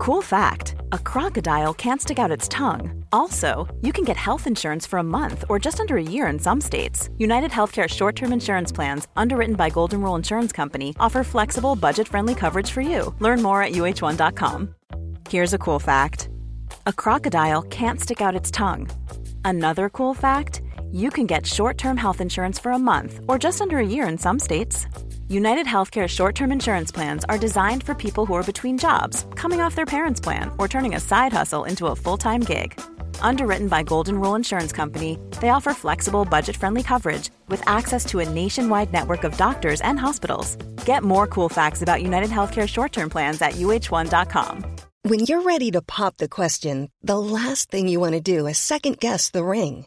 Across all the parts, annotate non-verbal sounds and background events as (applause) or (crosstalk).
Cool fact a crocodile can't stick out its tongue. Also, you can get health insurance for a month or just under a year in some states. United Healthcare short term insurance plans, underwritten by Golden Rule Insurance Company, offer flexible, budget friendly coverage for you. Learn more at uh1.com. Here's a cool fact a crocodile can't stick out its tongue. Another cool fact you can get short term health insurance for a month or just under a year in some states. United Healthcare short term insurance plans are designed for people who are between jobs, coming off their parents' plan, or turning a side hustle into a full time gig. Underwritten by Golden Rule Insurance Company, they offer flexible, budget friendly coverage with access to a nationwide network of doctors and hospitals. Get more cool facts about United Healthcare short term plans at uh1.com. When you're ready to pop the question, the last thing you want to do is second guess the ring.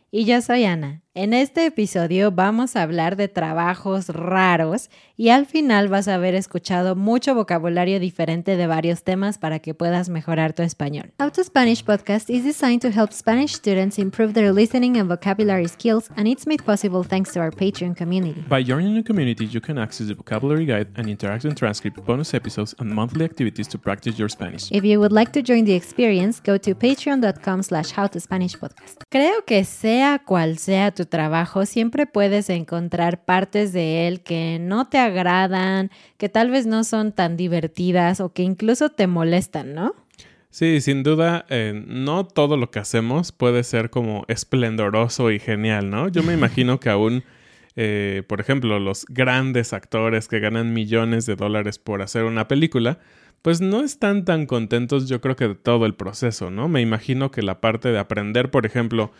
Y yo soy Ana. En este episodio vamos a hablar de trabajos raros y al final vas a haber escuchado mucho vocabulario diferente de varios temas para que puedas mejorar tu español. How to Spanish podcast is designed to help Spanish students improve their listening and vocabulary skills, and it's made possible thanks to our Patreon community. By joining the community, you can access the vocabulary guide and interactive transcript, bonus episodes, and monthly activities to practice your Spanish. If you would like to join the experience, go to patreon.com slash howtospanishpodcast. Creo que sea cual sea tu trabajo, siempre puedes encontrar partes de él que no te agradan, que tal vez no son tan divertidas o que incluso te molestan, ¿no? Sí, sin duda, eh, no todo lo que hacemos puede ser como esplendoroso y genial, ¿no? Yo me (laughs) imagino que aún, eh, por ejemplo, los grandes actores que ganan millones de dólares por hacer una película, pues no están tan contentos yo creo que de todo el proceso, ¿no? Me imagino que la parte de aprender, por ejemplo,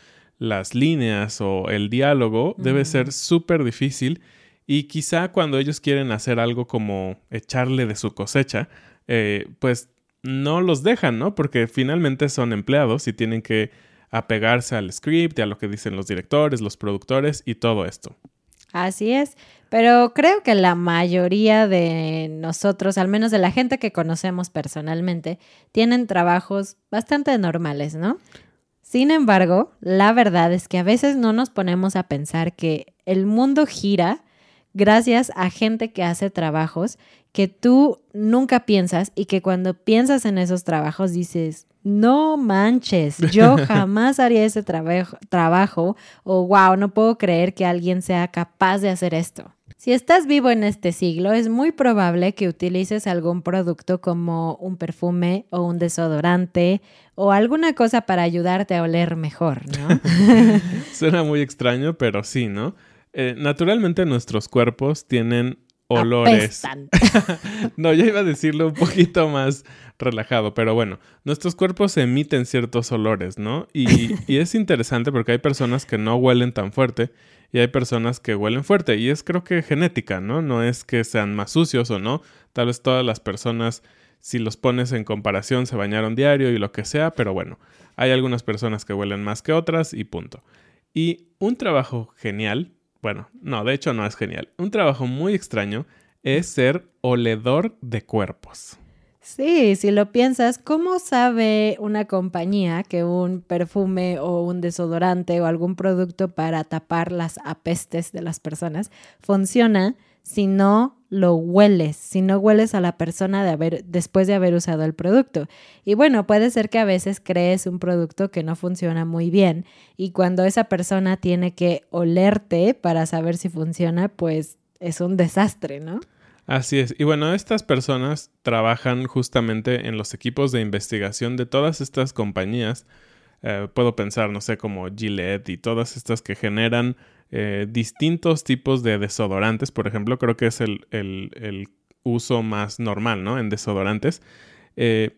las líneas o el diálogo debe ser súper difícil y quizá cuando ellos quieren hacer algo como echarle de su cosecha, eh, pues no los dejan, ¿no? Porque finalmente son empleados y tienen que apegarse al script y a lo que dicen los directores, los productores y todo esto. Así es, pero creo que la mayoría de nosotros, al menos de la gente que conocemos personalmente, tienen trabajos bastante normales, ¿no? Sin embargo, la verdad es que a veces no nos ponemos a pensar que el mundo gira gracias a gente que hace trabajos que tú nunca piensas y que cuando piensas en esos trabajos dices, no manches, yo (laughs) jamás haría ese trabajo, trabajo o wow, no puedo creer que alguien sea capaz de hacer esto. Si estás vivo en este siglo, es muy probable que utilices algún producto como un perfume o un desodorante o alguna cosa para ayudarte a oler mejor, ¿no? (laughs) Suena muy extraño, pero sí, ¿no? Eh, naturalmente nuestros cuerpos tienen olores. (laughs) no, ya iba a decirlo un poquito más relajado, pero bueno, nuestros cuerpos emiten ciertos olores, ¿no? Y, y, es interesante porque hay personas que no huelen tan fuerte y hay personas que huelen fuerte y es creo que genética, ¿no? No es que sean más sucios o no, tal vez todas las personas si los pones en comparación se bañaron diario y lo que sea, pero bueno, hay algunas personas que huelen más que otras y punto. Y un trabajo genial, bueno, no, de hecho no es genial, un trabajo muy extraño es ser oledor de cuerpos. Sí, si lo piensas, ¿cómo sabe una compañía que un perfume o un desodorante o algún producto para tapar las apestes de las personas funciona si no lo hueles, si no hueles a la persona de haber, después de haber usado el producto? Y bueno, puede ser que a veces crees un producto que no funciona muy bien y cuando esa persona tiene que olerte para saber si funciona, pues es un desastre, ¿no? Así es. Y bueno, estas personas trabajan justamente en los equipos de investigación de todas estas compañías. Eh, puedo pensar, no sé, como Gillette y todas estas que generan eh, distintos tipos de desodorantes. Por ejemplo, creo que es el, uso más normal, ¿no? En desodorantes. Eh,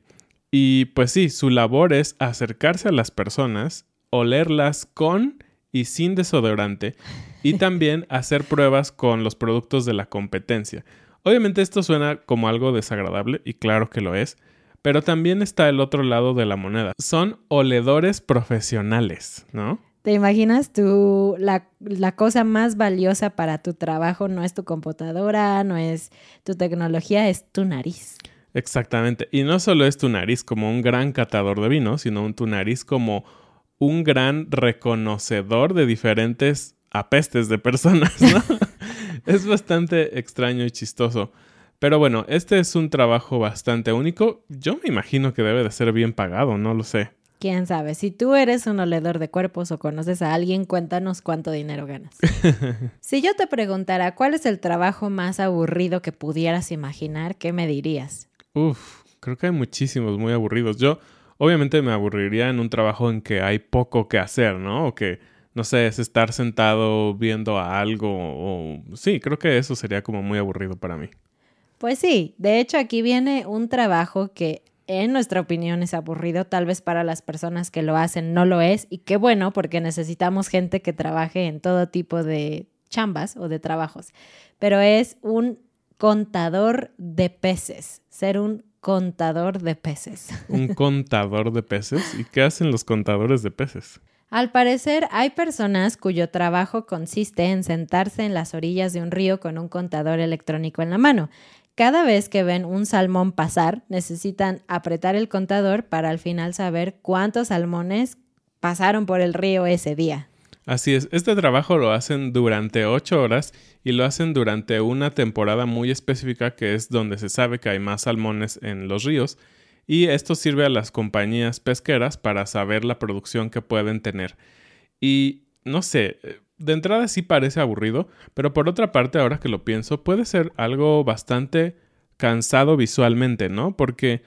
Y pues sí, su labor es acercarse a las personas, olerlas con y sin desodorante y (laughs) también hacer pruebas con los productos de la competencia. Obviamente esto suena como algo desagradable y claro que lo es, pero también está el otro lado de la moneda. Son oledores profesionales, ¿no? ¿Te imaginas tú la, la, cosa más valiosa para tu trabajo no es tu computadora, no es tu tecnología, es tu nariz? Exactamente. Y no solo es tu nariz como un gran catador de vino, sino tu nariz como un gran reconocedor de diferentes apestes de personas, ¿no? (laughs) (laughs) es bastante extraño y chistoso. Pero bueno, este es un trabajo bastante único. Yo me imagino que debe de ser bien pagado, no lo sé. Quién sabe, si tú eres un oledor de cuerpos o conoces a alguien, cuéntanos cuánto dinero ganas. (laughs) si yo te preguntara cuál es el trabajo más aburrido que pudieras imaginar, ¿qué me dirías? Uf, creo que hay muchísimos muy aburridos. Yo obviamente me aburriría en un trabajo en que hay poco que hacer, ¿no? O que no sé, es estar sentado viendo a algo o sí, creo que eso sería como muy aburrido para mí. Pues sí, de hecho aquí viene un trabajo que en nuestra opinión es aburrido, tal vez para las personas que lo hacen no lo es y qué bueno porque necesitamos gente que trabaje en todo tipo de chambas o de trabajos, pero es un contador de peces, ser un contador de peces. Un (laughs) contador de peces. ¿Y qué hacen los contadores de peces? Al parecer, hay personas cuyo trabajo consiste en sentarse en las orillas de un río con un contador electrónico en la mano. Cada vez que ven un salmón pasar, necesitan apretar el contador para al final saber cuántos salmones pasaron por el río ese día. Así es, este trabajo lo hacen durante ocho horas y lo hacen durante una temporada muy específica que es donde se sabe que hay más salmones en los ríos y esto sirve a las compañías pesqueras para saber la producción que pueden tener. Y no sé, de entrada sí parece aburrido, pero por otra parte, ahora que lo pienso, puede ser algo bastante cansado visualmente, ¿no? Porque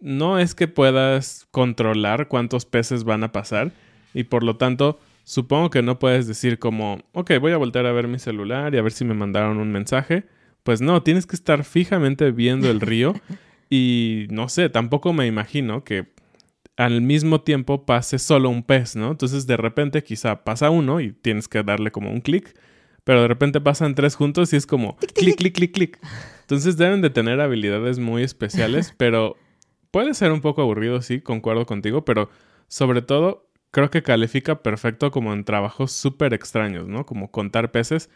no es que puedas controlar cuántos peces van a pasar y por lo tanto supongo que no puedes decir como, ok, voy a volver a ver mi celular y a ver si me mandaron un mensaje. Pues no, tienes que estar fijamente viendo el río y no sé, tampoco me imagino que al mismo tiempo pase solo un pez, ¿no? Entonces de repente quizá pasa uno y tienes que darle como un clic, pero de repente pasan tres juntos y es como clic, clic, clic, clic. Entonces deben de tener habilidades muy especiales, (laughs) pero puede ser un poco aburrido, sí, concuerdo contigo, pero sobre todo creo que califica perfecto como en trabajos súper extraños, ¿no? Como contar peces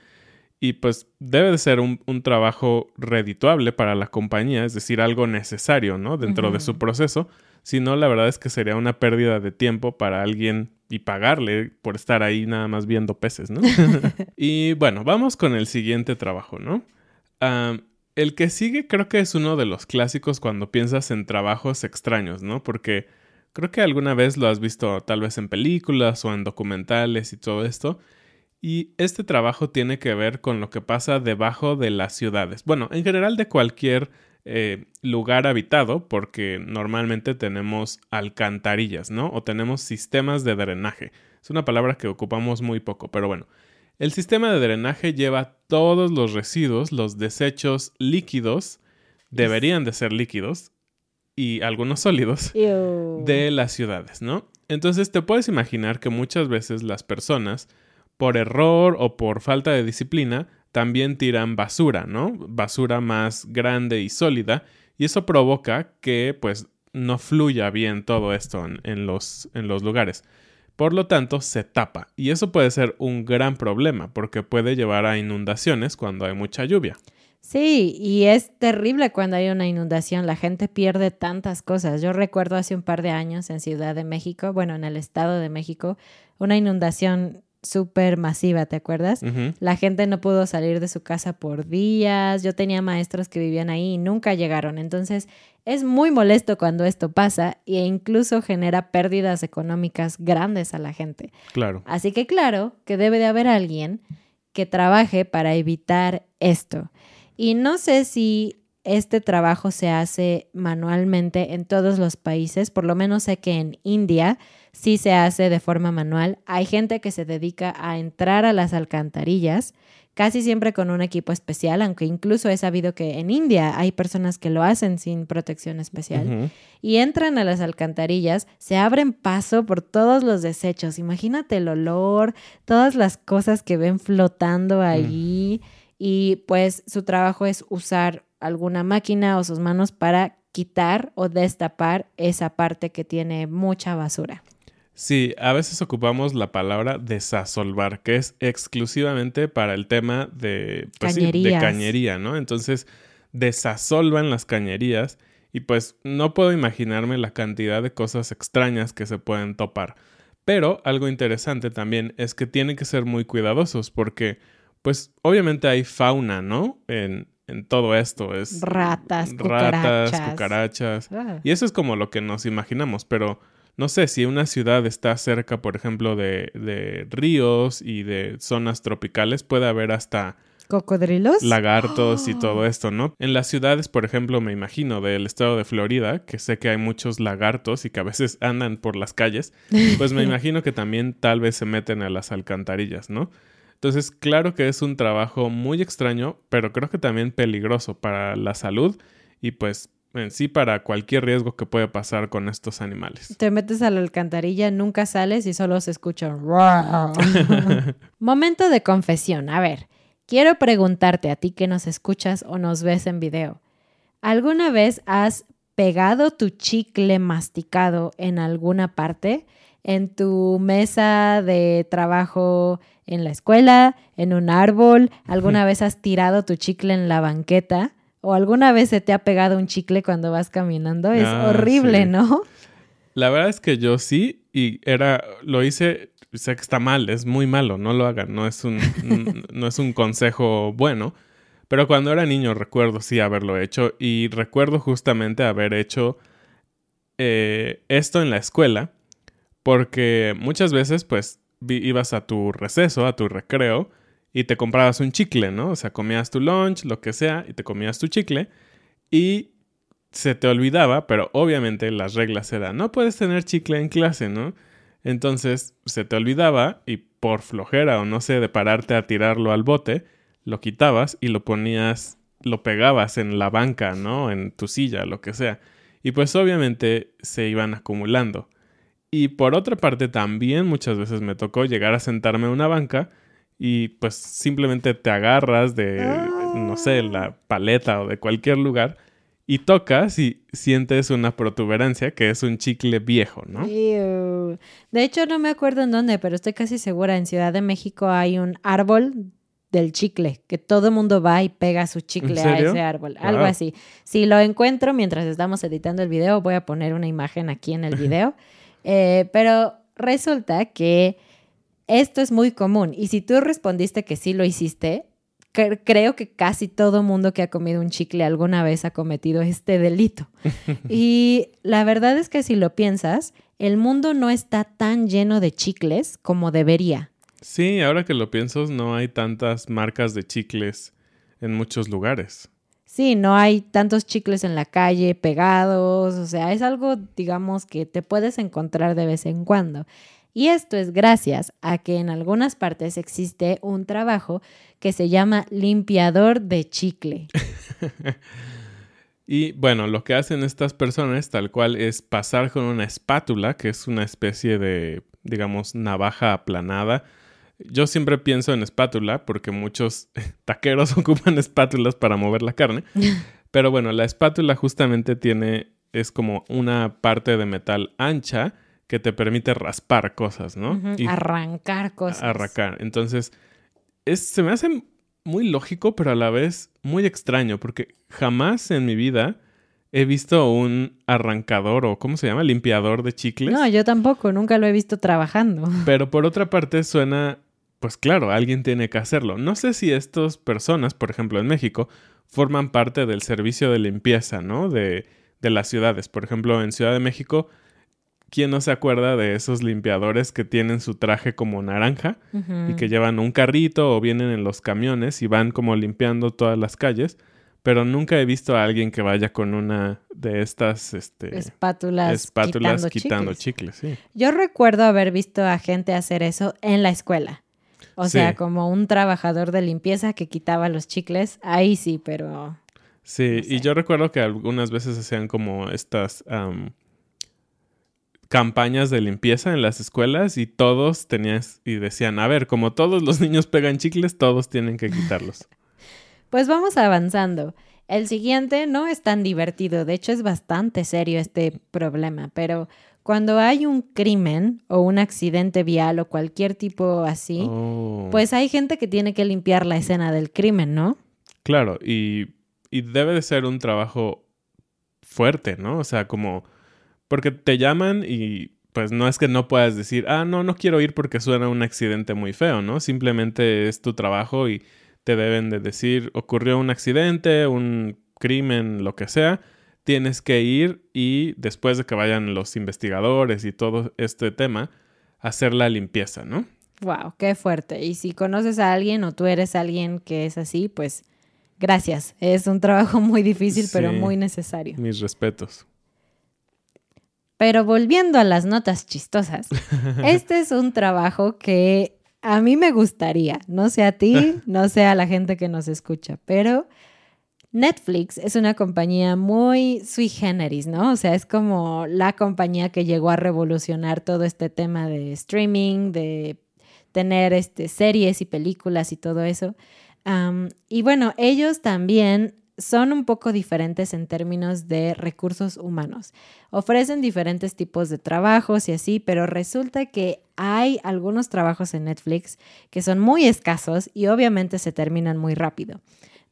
y pues debe de ser un, trabajo redituable para la compañía, es decir, algo necesario, ¿no? Dentro de su proceso. Si no, la verdad es que sería una pérdida de tiempo para alguien y pagarle por estar ahí nada más viendo peces, ¿no? (laughs) y bueno, vamos con el siguiente trabajo, ¿no? el que sigue creo que es uno de los clásicos cuando piensas en trabajos extraños, ¿no? Porque creo que alguna vez lo has visto tal vez en películas o en documentales y todo esto. Y este trabajo tiene que ver con lo que pasa debajo de las ciudades. Bueno, en general de cualquier eh, lugar habitado, porque normalmente tenemos alcantarillas, ¿no? O tenemos sistemas de drenaje. Es una palabra que ocupamos muy poco, pero bueno. El sistema de drenaje lleva todos los residuos, los desechos líquidos, deberían de ser líquidos, y algunos sólidos de las ciudades, ¿no? Entonces te puedes imaginar que muchas veces las personas por error o por falta de disciplina, también tiran basura, ¿no? Basura más grande y sólida, y eso provoca que pues no fluya bien todo esto en, los, en los lugares. Por lo tanto, se tapa, y eso puede ser un gran problema porque puede llevar a inundaciones cuando hay mucha lluvia. Sí, y es terrible cuando hay una inundación, la gente pierde tantas cosas. Yo recuerdo hace un par de años en Ciudad de México, bueno, en el Estado de México, una inundación súper masiva, ¿te acuerdas? La gente no pudo salir de su casa por días, yo tenía maestros que vivían ahí y nunca llegaron, entonces es muy molesto cuando esto pasa e incluso genera pérdidas económicas grandes a la gente. Claro. Así que claro que debe de haber alguien que trabaje para evitar esto. Y no sé si este trabajo se hace manualmente en todos los países, por lo menos sé que en India sí se hace de forma manual. Hay gente que se dedica a entrar a las alcantarillas, casi siempre con un equipo especial, aunque incluso he sabido que en India hay personas que lo hacen sin protección especial. Y entran a las alcantarillas, se abren paso por todos los desechos. Imagínate el olor, todas las cosas que ven flotando allí. Y pues su trabajo es usar alguna máquina o sus manos para quitar o destapar esa parte que tiene mucha basura. Sí, a veces ocupamos la palabra desasolvar, que es exclusivamente para el tema de, pues de cañería, ¿no? Entonces, desasolvan las cañerías y pues no puedo imaginarme la cantidad de cosas extrañas que se pueden topar. Pero algo interesante también es que tienen que ser muy cuidadosos porque, pues obviamente hay fauna, ¿no? En, en todo esto. Es ratas, ratas, cucarachas. Ah. Y eso es como lo que nos imaginamos, pero no sé, si una ciudad está cerca, por ejemplo, de, de ríos y de zonas tropicales, puede haber hasta cocodrilos, lagartos y todo esto, ¿no? En las ciudades, por ejemplo, me imagino del estado de Florida, que sé que hay muchos lagartos y que a veces (laughs) andan por las calles, pues me (laughs) imagino que también tal vez se meten a las alcantarillas, ¿no? Entonces, claro que es un trabajo muy extraño, pero creo que también peligroso para la salud y pues en sí para cualquier riesgo que puede pasar con estos animales. Te metes a la alcantarilla, nunca sales y solo se escucha. (laughs) Momento de confesión. A ver, quiero preguntarte a ti que nos escuchas o nos ves en video. ¿Alguna vez has pegado tu chicle masticado en alguna parte? ¿En tu mesa de trabajo en la escuela? ¿En un árbol? ¿Alguna (laughs) vez has tirado tu chicle en la banqueta? ¿O alguna vez se te ha pegado un chicle cuando vas caminando? Es ah, horrible, ¿no? La verdad es que yo sí, y era, lo hice, sé que está mal, es muy malo, no lo hagan, no es un, (laughs) no es un consejo bueno. Pero cuando era niño recuerdo sí haberlo hecho y recuerdo justamente haber hecho eh, esto en la escuela porque muchas veces pues ibas a tu receso, a tu recreo y te comprabas un chicle, ¿no? O sea, comías tu lunch, lo que sea, y te comías tu chicle y se te olvidaba, pero obviamente las reglas eran, no puedes tener chicle en clase, ¿no? Entonces se te olvidaba y por flojera o no sé, de pararte a tirarlo al bote, lo quitabas y lo ponías, lo pegabas en la banca, ¿no? En tu silla, lo que sea. Y pues obviamente se iban acumulando. Y por otra parte también muchas veces me tocó llegar a sentarme en una banca y pues simplemente te agarras de, no sé, la ah. paleta o de cualquier lugar y tocas y sientes una protuberancia que es un chicle viejo, ¿no? De hecho, no me acuerdo en dónde, pero estoy casi segura, en Ciudad de México hay un árbol del chicle, que todo el mundo va y pega su chicle a ese árbol, algo así. Si lo encuentro mientras estamos editando el video, voy a poner una imagen aquí en el (laughs) video, eh, pero resulta que esto es muy común y si tú respondiste que sí lo hiciste, creo que casi todo mundo que ha comido un chicle alguna vez ha cometido este delito. (laughs) y la verdad es que si lo piensas, el mundo no está tan lleno de chicles como debería. Sí, ahora que lo pienso, no hay tantas marcas de chicles en muchos lugares. Sí, no hay tantos chicles en la calle pegados, o sea, es algo, digamos, que te puedes encontrar de vez en cuando. Y esto es gracias a que en algunas partes existe un trabajo que se llama limpiador de chicle. (laughs) y bueno, lo que hacen estas personas tal cual es pasar con una espátula, que es una especie de, digamos, navaja aplanada. Yo siempre pienso en espátula porque muchos (laughs) taqueros (laughs) ocupan espátulas para mover la carne. Pero bueno, la espátula justamente tiene, es como una parte de metal ancha que te permite raspar cosas, ¿no? y arrancar cosas. Arrancar. Entonces, es, se me hace muy lógico, pero a la vez muy extraño, porque jamás en mi vida he visto un arrancador o, ¿cómo se llama? Limpiador de chicles. No, yo tampoco, nunca lo he visto trabajando. (laughs) Pero por otra parte suena, pues claro, alguien tiene que hacerlo. No sé si estas personas, por ejemplo en México, forman parte del servicio de limpieza, ¿no? De, de las ciudades. Por ejemplo, en Ciudad de México ¿Quién no se acuerda de esos limpiadores que tienen su traje como naranja y que llevan un carrito o vienen en los camiones y van como limpiando todas las calles? pero nunca he visto a alguien que vaya con una de estas este, espátulas, espátulas quitando, chicles. sí. Yo recuerdo haber visto a gente hacer eso en la escuela. O sea, como un trabajador de limpieza que quitaba los chicles, ahí sí, pero... Sí, y yo recuerdo que algunas veces hacían como estas campañas de limpieza en las escuelas y todos tenían y decían, a ver, como todos los niños pegan chicles, todos tienen que quitarlos. (laughs) pues vamos avanzando. El siguiente no es tan divertido, de hecho es bastante serio este problema, pero cuando hay un crimen o un accidente vial o cualquier tipo así, Oh. pues hay gente que tiene que limpiar la escena del crimen, ¿no? Claro, y, y debe de ser un trabajo fuerte, ¿no? O sea, como, porque te llaman y pues no es que no puedas decir, ah, no, no quiero ir porque suena un accidente muy feo, ¿no? Simplemente es tu trabajo y te deben de decir, ocurrió un accidente, un crimen, lo que sea, tienes que ir y después de que vayan los investigadores y todo este tema, hacer la limpieza, ¿no? Wow, qué fuerte. Y si conoces a alguien o tú eres alguien que es así, pues gracias. Es un trabajo muy difícil, pero muy necesario. Mis respetos. Pero volviendo a las notas chistosas, (laughs) este es un trabajo que a mí me gustaría, no sé a ti, (laughs) no sé a la gente que nos escucha, pero Netflix es una compañía muy sui generis, ¿no? O sea, es como la compañía que llegó a revolucionar todo este tema de streaming, de tener este, series y películas y todo eso. Y bueno, ellos también son un poco diferentes en términos de recursos humanos. Ofrecen diferentes tipos de trabajos y así, pero resulta que hay algunos trabajos en Netflix que son muy escasos y obviamente se terminan muy rápido.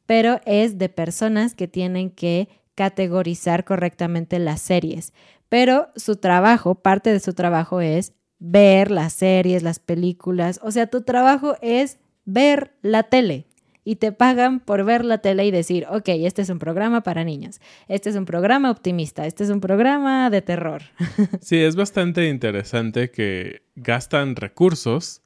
Pero es de personas que tienen que categorizar correctamente las series. Pero su trabajo, parte de su trabajo es ver las series, las películas. O sea, tu trabajo es ver la tele y te pagan por ver la tele y decir, ok, este es un programa para niños, este es un programa optimista, este es un programa de terror. (laughs) Sí, es bastante interesante que gastan recursos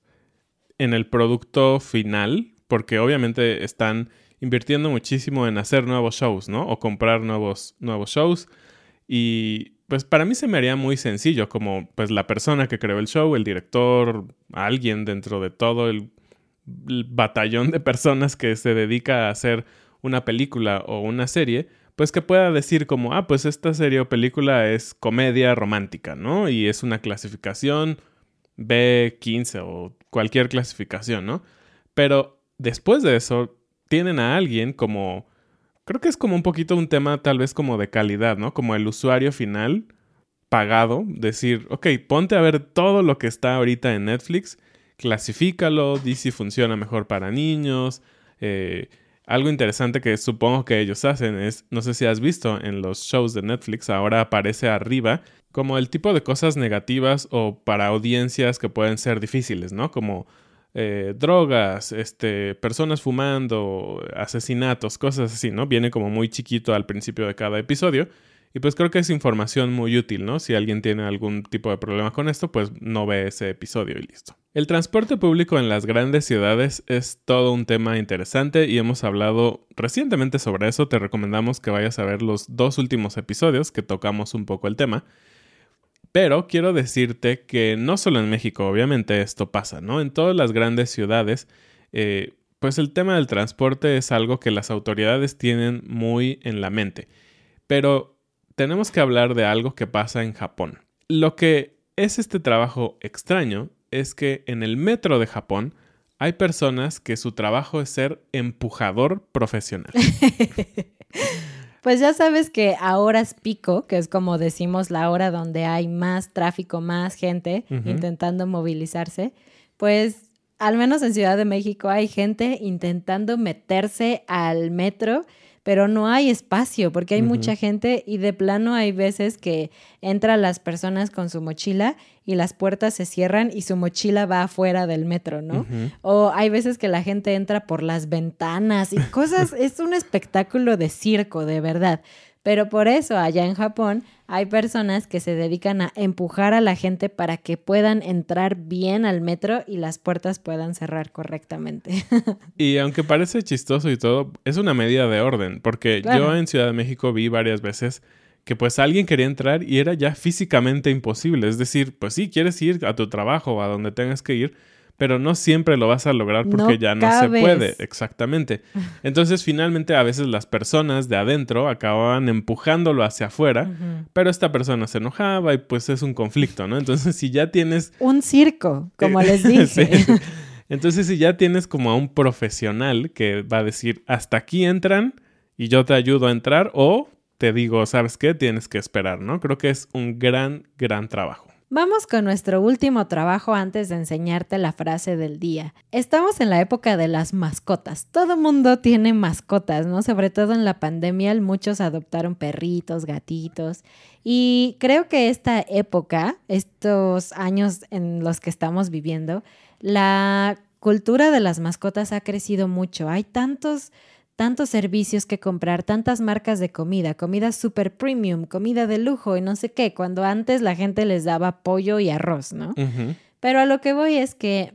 en el producto final, porque obviamente están invirtiendo muchísimo en hacer nuevos shows, ¿no? O comprar nuevos, nuevos shows. Y pues para mí se me haría muy sencillo, como pues la persona que creó el show, el director, alguien dentro de todo el, el batallón de personas que se dedica a hacer una película o una serie, pues que pueda decir como, ah, pues esta serie o película es comedia romántica, ¿no? Y es una clasificación B15 o cualquier clasificación, ¿no? Pero después de eso, tienen a alguien como, creo que es como un poquito un tema tal vez como de calidad, ¿no? Como el usuario final pagado, decir, ok, ponte a ver todo lo que está ahorita en Netflix, clasifícalo, di si funciona mejor para niños, eh, algo interesante que supongo que ellos hacen es, no sé si has visto en los shows de Netflix, ahora aparece arriba como el tipo de cosas negativas o para audiencias que pueden ser difíciles, ¿no? Como eh, drogas, este, personas fumando, asesinatos, cosas así, ¿no? Viene como muy chiquito al principio de cada episodio. Y pues creo que es información muy útil, ¿no? Si alguien tiene algún tipo de problema con esto, pues no ve ese episodio y listo. El transporte público en las grandes ciudades es todo un tema interesante y hemos hablado recientemente sobre eso. Te recomendamos que vayas a ver los dos últimos episodios que tocamos un poco el tema. Pero quiero decirte que no solo en México, obviamente esto pasa, ¿no? En todas las grandes ciudades, eh, pues el tema del transporte es algo que las autoridades tienen muy en la mente. Pero tenemos que hablar de algo que pasa en Japón. Lo que es este trabajo extraño es que en el metro de Japón hay personas que su trabajo es ser empujador profesional. (laughs) Pues ya sabes que a horas pico, que es como decimos la hora donde hay más tráfico, más gente intentando movilizarse, pues al menos en Ciudad de México hay gente intentando meterse al metro, pero no hay espacio porque hay mucha gente y de plano hay veces que entran las personas con su mochila y las puertas se cierran y su mochila va afuera del metro, ¿no? O hay veces que la gente entra por las ventanas y cosas, (laughs) es un espectáculo de circo, de verdad. Pero por eso allá en Japón hay personas que se dedican a empujar a la gente para que puedan entrar bien al metro y las puertas puedan cerrar correctamente. (laughs) y aunque parece chistoso y todo, es una medida de orden, porque yo en Ciudad de México vi varias veces que pues alguien quería entrar y era ya físicamente imposible. Es decir, pues sí, quieres ir a tu trabajo o a donde tengas que ir, pero no siempre lo vas a lograr porque ya no se puede, exactamente. (laughs) Entonces finalmente a veces las personas de adentro acababan empujándolo hacia afuera, pero esta persona se enojaba y pues es un conflicto, ¿no? Entonces si ya tienes... Un circo, como les (laughs) dije. (laughs) Entonces si ya tienes como a un profesional que va a decir, hasta aquí entran y yo te ayudo a entrar o te digo, ¿sabes qué? Tienes que esperar, ¿no? Creo que es un gran, gran trabajo. Vamos con nuestro último trabajo antes de enseñarte la frase del día. Estamos en la época de las mascotas. Todo mundo tiene mascotas, ¿no? Sobre todo en la pandemia muchos adoptaron perritos, gatitos. Y creo que esta época, estos años en los que estamos viviendo, la cultura de las mascotas ha crecido mucho. Hay tantos tantos servicios que comprar, tantas marcas de comida, comida super premium, comida de lujo y no sé qué, cuando antes la gente les daba pollo y arroz, ¿no? Pero a lo que voy es que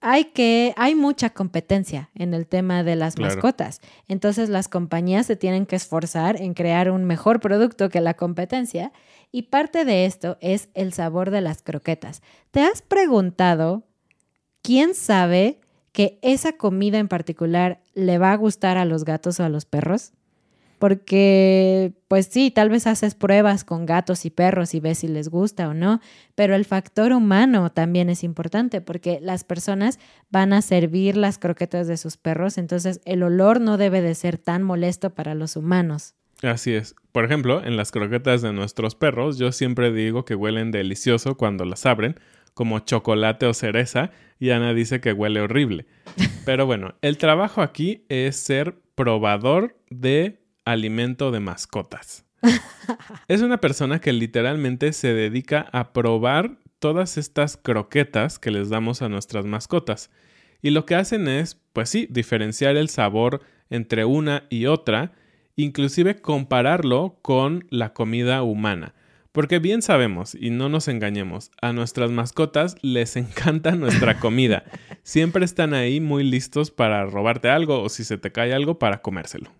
hay que hay mucha competencia en el tema de las mascotas. Entonces las compañías se tienen que esforzar en crear un mejor producto que la competencia y parte de esto es el sabor de las croquetas. ¿Te has preguntado quién sabe que esa comida en particular le va a gustar a los gatos o a los perros. Porque, pues sí, tal vez haces pruebas con gatos y perros y ves si les gusta o no, pero el factor humano también es importante porque las personas van a servir las croquetas de sus perros, entonces el olor no debe de ser tan molesto para los humanos. Así es. Por ejemplo, en las croquetas de nuestros perros, yo siempre digo que huelen delicioso cuando las abren, como chocolate o cereza, y Ana dice que huele horrible. (laughs) Pero bueno, el trabajo aquí es ser probador de alimento de mascotas. (laughs) es una persona que literalmente se dedica a probar todas estas croquetas que les damos a nuestras mascotas. Y lo que hacen es, pues sí, diferenciar el sabor entre una y otra, inclusive compararlo con la comida humana. Porque bien sabemos, y no nos engañemos, a nuestras mascotas les encanta nuestra comida. Siempre están ahí muy listos para robarte algo o si se te cae algo para comérselo.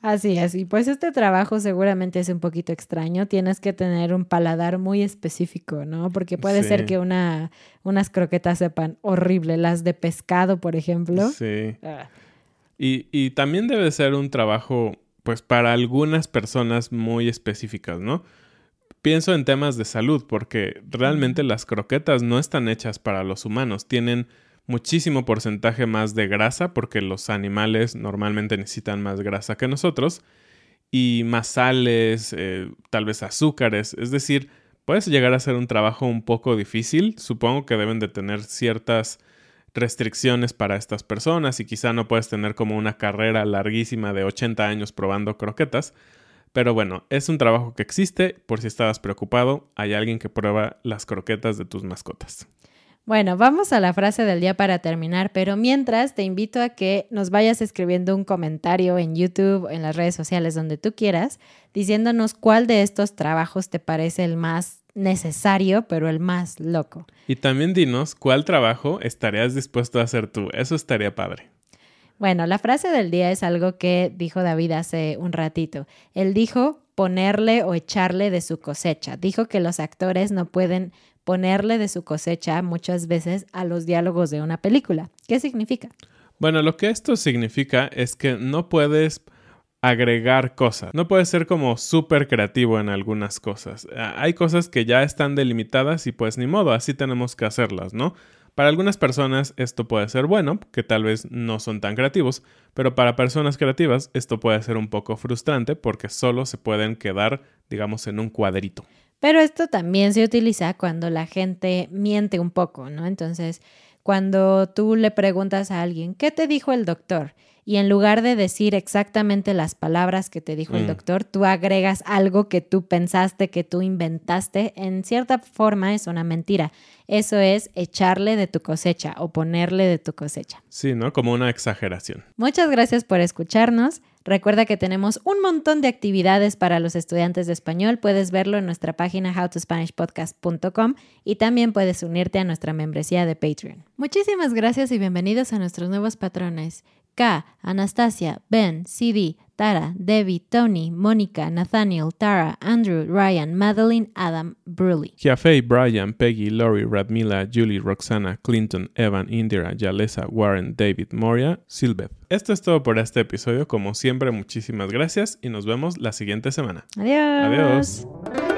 Así es, y pues este trabajo seguramente es un poquito extraño, tienes que tener un paladar muy específico, ¿no? Porque puede ser que una, unas croquetas sepan horrible, las de pescado, por ejemplo. Sí. Ah. Y, y también debe ser un trabajo, pues para algunas personas muy específicas, ¿no? Pienso en temas de salud, porque realmente las croquetas no están hechas para los humanos, tienen muchísimo porcentaje más de grasa, porque los animales normalmente necesitan más grasa que nosotros, y más sales, eh, tal vez azúcares, es decir, puedes llegar a ser un trabajo un poco difícil, supongo que deben de tener ciertas restricciones para estas personas y quizá no puedes tener como una carrera larguísima de 80 años probando croquetas, pero bueno, es un trabajo que existe, por si estabas preocupado, hay alguien que prueba las croquetas de tus mascotas. Bueno, vamos a la frase del día para terminar, pero mientras te invito a que nos vayas escribiendo un comentario en YouTube, en las redes sociales, donde tú quieras, diciéndonos cuál de estos trabajos te parece el más necesario, pero el más loco. Y también dinos cuál trabajo estarías dispuesto a hacer tú. Eso estaría padre. Bueno, la frase del día es algo que dijo David hace un ratito. Él dijo ponerle o echarle de su cosecha. Dijo que los actores no pueden ponerle de su cosecha muchas veces a los diálogos de una película. ¿Qué significa? Bueno, lo que esto significa es que no puedes agregar cosas. No puedes ser como súper creativo en algunas cosas. Hay cosas que ya están delimitadas y pues ni modo, así tenemos que hacerlas, ¿no? Para algunas personas esto puede ser bueno, que tal vez no son tan creativos, pero para personas creativas esto puede ser un poco frustrante porque solo se pueden quedar, digamos, en un cuadrito. Pero esto también se utiliza cuando la gente miente un poco, ¿no? Entonces, cuando tú le preguntas a alguien, ¿qué te dijo el doctor? Y en lugar de decir exactamente las palabras que te dijo el doctor, tú agregas algo que tú pensaste, que tú inventaste, en cierta forma es una mentira. Eso es echarle de tu cosecha o ponerle de tu cosecha. Sí, ¿no? Como una exageración. Muchas gracias por escucharnos. Recuerda que tenemos un montón de actividades para los estudiantes de español. Puedes verlo en nuestra página howtospanishpodcast.com y también puedes unirte a nuestra membresía de Patreon. Muchísimas gracias y bienvenidos a nuestros nuevos patrones. K, Anastasia, Ben, CD, Tara, Debbie, Tony, Mónica, Nathaniel, Tara, Andrew, Ryan, Madeline, Adam, Bruley. Jaffe, Brian, Peggy, Lori, Radmila, Julie, Roxana, Clinton, Evan, Indira, Yalesa, Warren, David, Moria, Silbeth. Esto es todo por este episodio. Como siempre, muchísimas gracias y nos vemos la siguiente semana. Adiós. Adiós.